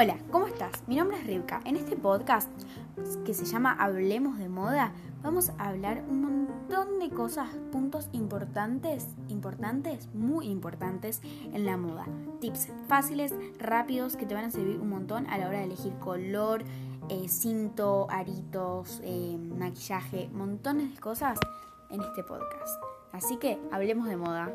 Hola, ¿cómo estás? Mi nombre es Rivka. En este podcast que se llama Hablemos de Moda, vamos a hablar un montón de cosas, puntos importantes, importantes, muy importantes en la moda. Tips fáciles, rápidos, que te van a servir un montón a la hora de elegir color, eh, cinto, aritos, eh, maquillaje, montones de cosas en este podcast. Así que hablemos de moda.